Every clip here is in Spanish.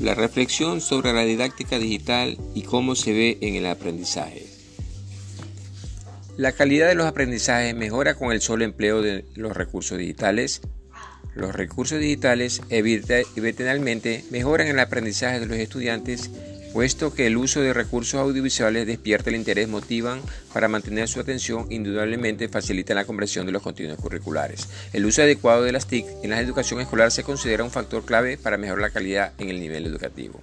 La reflexión sobre la didáctica digital y cómo se ve en el aprendizaje. La calidad de los aprendizajes mejora con el solo empleo de los recursos digitales. Los recursos digitales evidentemente mejoran el aprendizaje de los estudiantes puesto que el uso de recursos audiovisuales despierta el interés, motivan para mantener su atención, indudablemente facilita la comprensión de los contenidos curriculares. El uso adecuado de las TIC en la educación escolar se considera un factor clave para mejorar la calidad en el nivel educativo.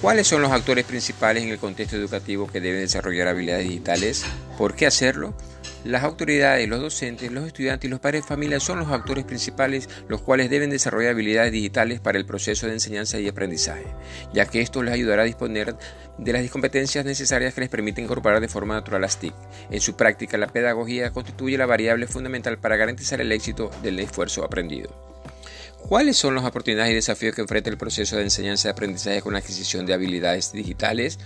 ¿Cuáles son los actores principales en el contexto educativo que deben desarrollar habilidades digitales? ¿Por qué hacerlo? Las autoridades, los docentes, los estudiantes y los padres de familia son los actores principales los cuales deben desarrollar habilidades digitales para el proceso de enseñanza y aprendizaje, ya que esto les ayudará a disponer de las competencias necesarias que les permiten incorporar de forma natural las TIC. En su práctica, la pedagogía constituye la variable fundamental para garantizar el éxito del esfuerzo aprendido. ¿Cuáles son las oportunidades y desafíos que enfrenta el proceso de enseñanza y aprendizaje con la adquisición de habilidades digitales?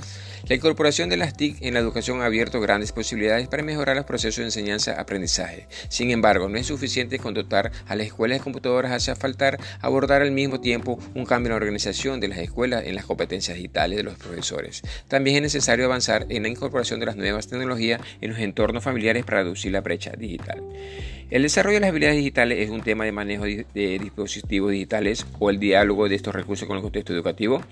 La incorporación de las TIC en la educación ha abierto grandes posibilidades para mejorar los procesos de enseñanza-aprendizaje. Sin embargo, no es suficiente con dotar a las escuelas de computadoras, hace faltar abordar al mismo tiempo un cambio en la organización de las escuelas en las competencias digitales de los profesores. También es necesario avanzar en la incorporación de las nuevas tecnologías en los entornos familiares para reducir la brecha digital. El desarrollo de las habilidades digitales es un tema de manejo de dispositivos digitales o el diálogo de estos recursos con el contexto educativo.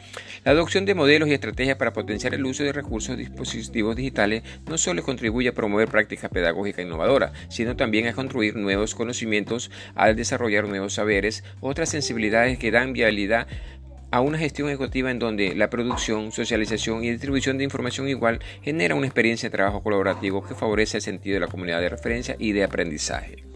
La adopción de modelos y estrategias para potenciar el uso de recursos de dispositivos digitales no solo contribuye a promover prácticas pedagógicas innovadoras, sino también a construir nuevos conocimientos al desarrollar nuevos saberes, otras sensibilidades que dan viabilidad a una gestión ejecutiva en donde la producción, socialización y distribución de información igual genera una experiencia de trabajo colaborativo que favorece el sentido de la comunidad de referencia y de aprendizaje.